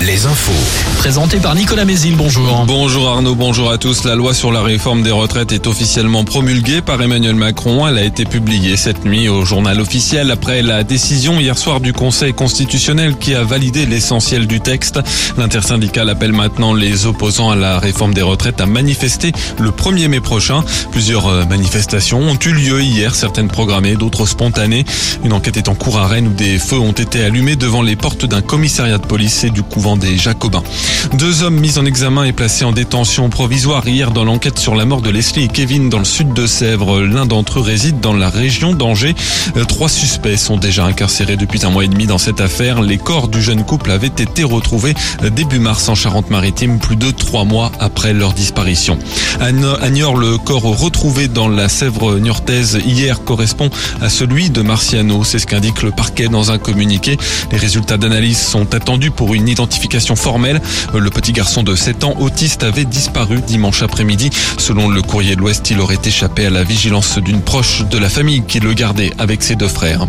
les infos. Présenté par Nicolas Mézil, bonjour. Bonjour Arnaud, bonjour à tous. La loi sur la réforme des retraites est officiellement promulguée par Emmanuel Macron. Elle a été publiée cette nuit au journal officiel après la décision hier soir du Conseil constitutionnel qui a validé l'essentiel du texte. L'intersyndicale appelle maintenant les opposants à la réforme des retraites à manifester le 1er mai prochain. Plusieurs euh, manifestations ont eu lieu hier, certaines programmées, d'autres spontanées. Une enquête est en cours à Rennes où des feux ont été allumés devant les portes d'un commissariat de police du couvent des Jacobins. Deux hommes mis en examen et placés en détention provisoire hier dans l'enquête sur la mort de Leslie et Kevin dans le sud de Sèvres. L'un d'entre eux réside dans la région d'Angers. Euh, Trois suspects sont déjà incarcérés depuis un mois et demi dans cette affaire. Les corps du jeune couple avaient été retrouvés euh, début mars en Charente-Maritime, plus de trois mois après leur disparition. À le corps retrouvé dans la Sèvre niortaise hier correspond à celui de Marciano. C'est ce qu'indique le parquet dans un communiqué. Les résultats d'analyse sont attendus pour une identification formelle. Le petit garçon de 7 ans autiste avait disparu dimanche après-midi. Selon le courrier de l'Ouest, il aurait échappé à la vigilance d'une proche de la famille qui le gardait avec ses deux frères.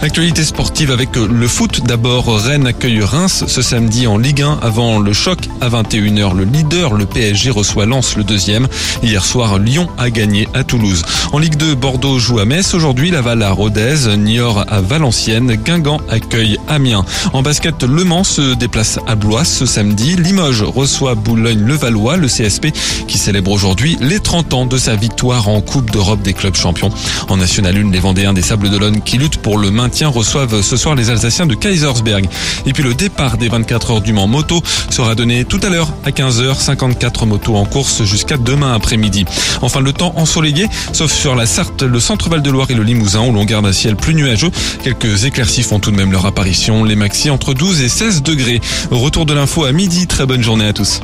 L'actualité sportive avec le foot. D'abord, Rennes accueille Reims ce samedi en Ligue 1 avant le choc à 21h. Le leader, le PSG, reçoit Lens le deuxième. Hier soir, Lyon a gagné à Toulouse. En Ligue 2, Bordeaux joue à Metz. Aujourd'hui, Laval à Rodez, Niort à Valenciennes, Guingamp accueille Amiens. En basket, Le Mans se déplace à Blois ce samedi. Limoges reçoit Boulogne-le-Valois, le CSP, qui célèbre aujourd'hui les 30 ans de sa victoire en Coupe d'Europe des clubs champions. En National 1, les Vendéens des Sables d'Olonne qui luttent pour le maintien reçoivent ce soir les Alsaciens de Kaisersberg. Et puis le départ des 24 heures du Mans moto sera donné tout à l'heure à 15h. 54 motos en course jusqu'à demain après-midi. Enfin, le temps ensoleillé, sauf sur la Sarthe, le centre Val-de-Loire et le Limousin où l'on garde un ciel plus nuageux. Quelques éclaircies font tout de même leur apparition. Les maxi entre 12 et 16 degrés. Retour de l'info à midi. Très bonne journée à tous.